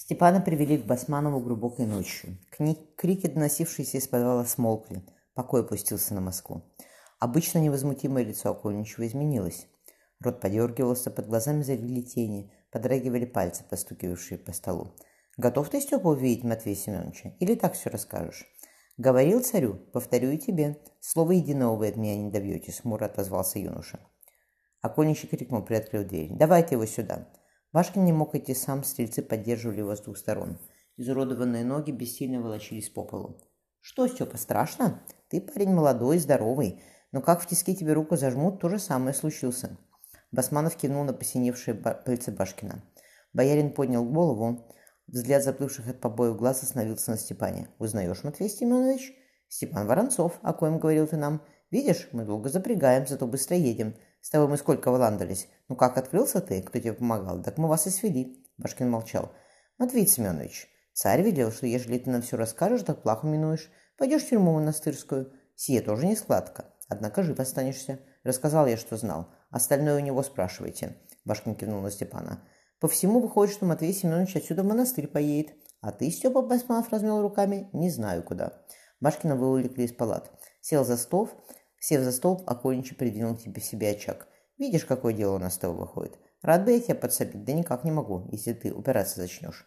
Степана привели к Басманову глубокой ночью. Крики, доносившиеся из подвала, смолкли. Покой опустился на Москву. Обычно невозмутимое лицо Окольничева изменилось. Рот подергивался, под глазами завели тени, подрагивали пальцы, постукивавшие по столу. «Готов ты, Степа, увидеть Матвея Семеновича? Или так все расскажешь?» «Говорил царю, повторю и тебе. Слово единого вы от меня не добьетесь», — хмуро отозвался юноша. Окольничий крикнул, приоткрыв дверь. «Давайте его сюда!» Башкин не мог идти сам, стрельцы поддерживали его с двух сторон. Изуродованные ноги бессильно волочились по полу. «Что, Степа, страшно? Ты парень молодой, здоровый, но как в тиски тебе руку зажмут, то же самое случился». Басманов кивнул на посиневшие пальцы Башкина. Боярин поднял голову. Взгляд заплывших от побоев глаз остановился на Степане. «Узнаешь, Матвей Семенович?» «Степан Воронцов, о коем говорил ты нам. Видишь, мы долго запрягаем, зато быстро едем. С тобой мы сколько выландались. Ну как открылся ты? Кто тебе помогал? Так мы вас и свели. Башкин молчал. Матвей Семенович, царь велел, что ежели ты нам все расскажешь, так плохо минуешь. Пойдешь в тюрьму монастырскую. Сие тоже не складка. Однако жив останешься. Рассказал я, что знал. Остальное у него спрашивайте. Башкин кивнул на Степана. По всему выходит, что Матвей Семенович отсюда в монастырь поедет. А ты, Степа Басманов, размел руками, не знаю куда. Башкина вывлекли из палат. Сел за стол, Сев за стол, окольничий придвинул тебе себе очаг. «Видишь, какое дело у нас с тобой выходит? Рад бы я тебя подсобить, да никак не могу, если ты упираться зачнешь».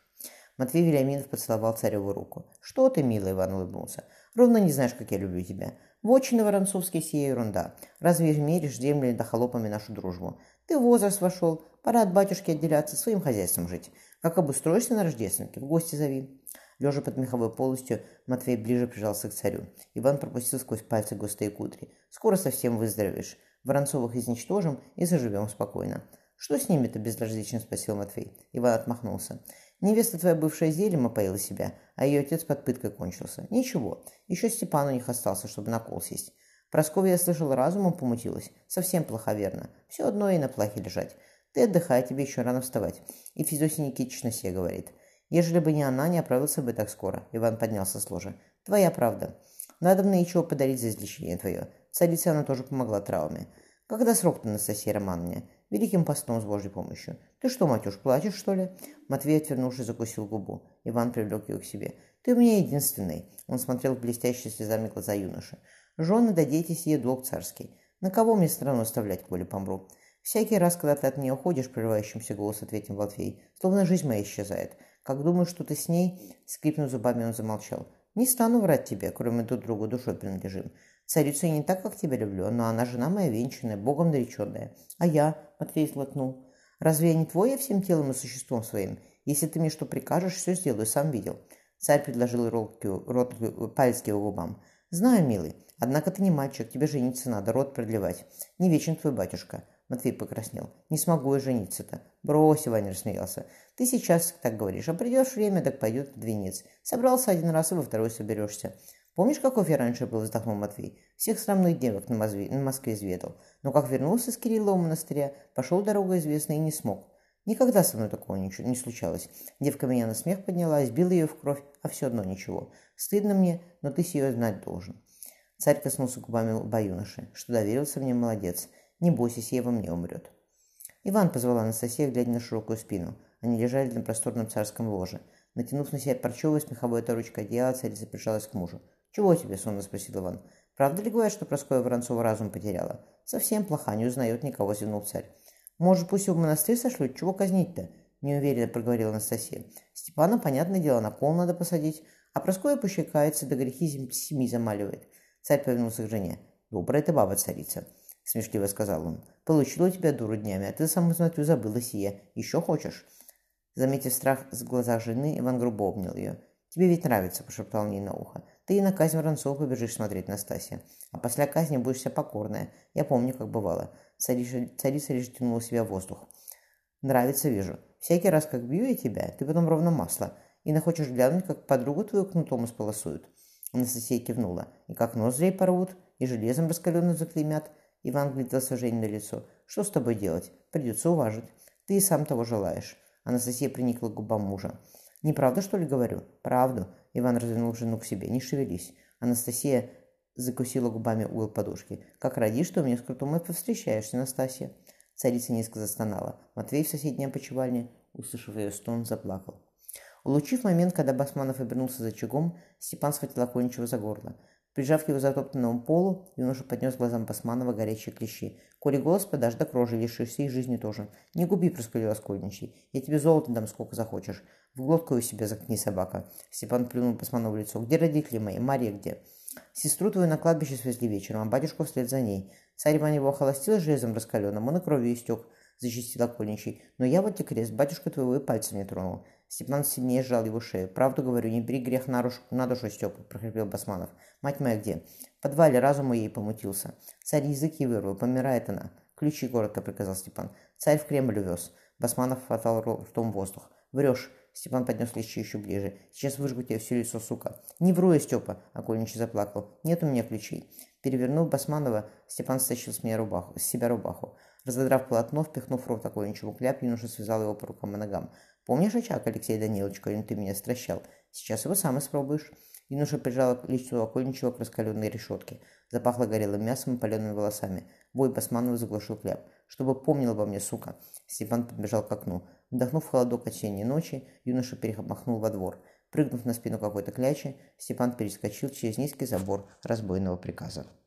Матвей Вильяминов поцеловал цареву руку. «Что ты, милый Иван улыбнулся. Ровно не знаешь, как я люблю тебя. Вотчины воронцовские сия ерунда. Разве меришь землями да холопами нашу дружбу? Ты в возраст вошел, пора от батюшки отделяться, своим хозяйством жить. Как обустроишься на рождественке, в гости зови». Лежа под меховой полостью, Матвей ближе прижался к царю. Иван пропустил сквозь пальцы густые кудри. «Скоро совсем выздоровеешь. Воронцовых изничтожим и заживем спокойно». «Что с ними-то?» – безразлично спросил Матвей. Иван отмахнулся. «Невеста твоя бывшая зельем опоила себя, а ее отец под пыткой кончился. Ничего, еще Степан у них остался, чтобы на кол сесть. Прасковья, я слышал, разумом помутилась. Совсем плоховерно. Все одно и на плахе лежать. Ты отдыхай, тебе еще рано вставать. И Федосия Никитична себе говорит. Ежели бы не она, не оправился бы так скоро. Иван поднялся с ложа. Твоя правда. Надо мне ничего подарить за излечение твое. Царице она тоже помогла травме. Когда срок-то, Анастасия Романовне? Великим постом с Божьей помощью. Ты что, матюш, плачешь, что ли? Матвей, отвернувшись, закусил губу. Иван привлек ее к себе. Ты у меня единственный. Он смотрел в блестящие слезами глаза юноши. Жены, да дети сие долг царский. На кого мне страну оставлять, коли помру? Всякий раз, когда ты от меня уходишь, прерывающимся голос ответил Матвей, словно жизнь моя исчезает. Как думаю, что ты с ней?» Скрипнув зубами, он замолчал. «Не стану врать тебе, кроме друг другу душой принадлежим. Царицу я не так, как тебя люблю, но она жена моя венчанная, богом нареченная. А я?» — Матвей сглотнул. «Разве я не твой я всем телом и существом своим? Если ты мне что прикажешь, все сделаю, сам видел». Царь предложил рот, рот палец к его губам. «Знаю, милый, однако ты не мальчик, тебе жениться надо, рот продлевать. Не вечен твой батюшка. Матвей покраснел. «Не смогу я жениться-то». «Брось», — Ваня рассмеялся. «Ты сейчас так говоришь, а придешь время, так пойдет под венец. Собрался один раз, и во второй соберешься». «Помнишь, каков я раньше был?» – вздохнул Матвей. «Всех срамных девок на, Москве, на Москве изведал. Но как вернулся с Кириллова монастыря, пошел дорогу известной и не смог. Никогда со мной такого ничего не случалось. Девка меня на смех подняла, избила ее в кровь, а все одно ничего. Стыдно мне, но ты ее знать должен». Царь коснулся губами лба юноши. «Что доверился мне, молодец. Не бойся, Сева мне умрет. Иван позвала Анастасия, глядя на широкую спину. Они лежали на просторном царском ложе. Натянув на себя парчевое с меховой оторочкой одеяло, царица прижалась к мужу. «Чего тебе?» – сонно спросил Иван. «Правда ли говорят, что Проскоя Воронцова разум потеряла?» «Совсем плоха, не узнает никого», – зевнул царь. «Может, пусть его в монастырь сошлют? Чего казнить-то?» – неуверенно проговорила Анастасия. «Степана, понятное дело, на кол надо посадить, а Проскоя пощекается, да грехи семи замаливает». Царь повернулся к жене. «Добрая ты баба, царица. — смешливо сказал он. «Получила тебя дуру днями, а ты, сам смотрю, забыла сие. Еще хочешь?» Заметив страх в глазах жены, Иван грубо обнял ее. «Тебе ведь нравится», — пошептал ей на ухо. «Ты и на казнь Воронцова побежишь смотреть, Настасья. А после казни будешь вся покорная. Я помню, как бывало. Царица, царица лишь тянула себя в воздух. Нравится, вижу. Всякий раз, как бью я тебя, ты потом ровно масло. И нахочешь глянуть, как подругу твою кнутом исполосуют». Анастасия кивнула. «И как ноздрей порвут, и железом раскаленным заклеймят». Иван гляделся Жене на лицо. «Что с тобой делать? Придется уважить. Ты и сам того желаешь». Анастасия приникла к губам мужа. «Неправда, что ли, говорю?» «Правду». Иван развернул жену к себе. «Не шевелись». Анастасия закусила губами угол подушки. «Как родишь, что мне с крутом и повстречаешься, Настасья». Царица низко застонала. Матвей в соседней опочивальне, услышав ее стон, заплакал. Улучив момент, когда Басманов обернулся за очагом, Степан схватил Окольничева за горло. Прижав его затоптанному полу, юноша поднес глазам Басманова горячие клещи. «Коли голос подашь, до крожи лишишься и жизни тоже. Не губи, проскулил Оскольничий. Я тебе золото дам, сколько захочешь. В глотку у себя заткни, собака». Степан плюнул Басманову в лицо. «Где родители мои? Мария где?» «Сестру твою на кладбище свезли вечером, а батюшку вслед за ней. Царь Иван его охолостил железом раскаленным, он и кровью истек», — зачистил Окольничий. «Но я вот тебе крест, батюшка твоего и пальцем не тронул». Степан сильнее сжал его шею. «Правду говорю, не бери грех на, руш... на душу, Степа», — прохрипел Басманов. «Мать моя где?» «В подвале разум ей помутился. Царь языки вырвал, помирает она». «Ключи коротко», — приказал Степан. «Царь в Кремль увез». Басманов хватал ртом воздух. «Врешь». Степан поднес лещи еще ближе. «Сейчас выжгу тебе все лицо, сука». «Не вру я, Степа», — Окольничий заплакал. «Нет у меня ключей». Перевернув Басманова, Степан стащил с, меня рубаху, с себя рубаху. Разодрав полотно, впихнув в рот Окольничеву кляп, юноша связал его по рукам и ногам. Помнишь очаг, Алексей Данилович, которым ты меня стращал? Сейчас его сам испробуешь. Юноша прижал лицо окольничего к раскаленной решетке. Запахло горелым мясом и палеными волосами. Бой Басманова заглушил кляп. «Чтобы помнил обо мне, сука!» Степан подбежал к окну. Вдохнув холодок осенней ночи, юноша перемахнул во двор. Прыгнув на спину какой-то клячи, Степан перескочил через низкий забор разбойного приказа.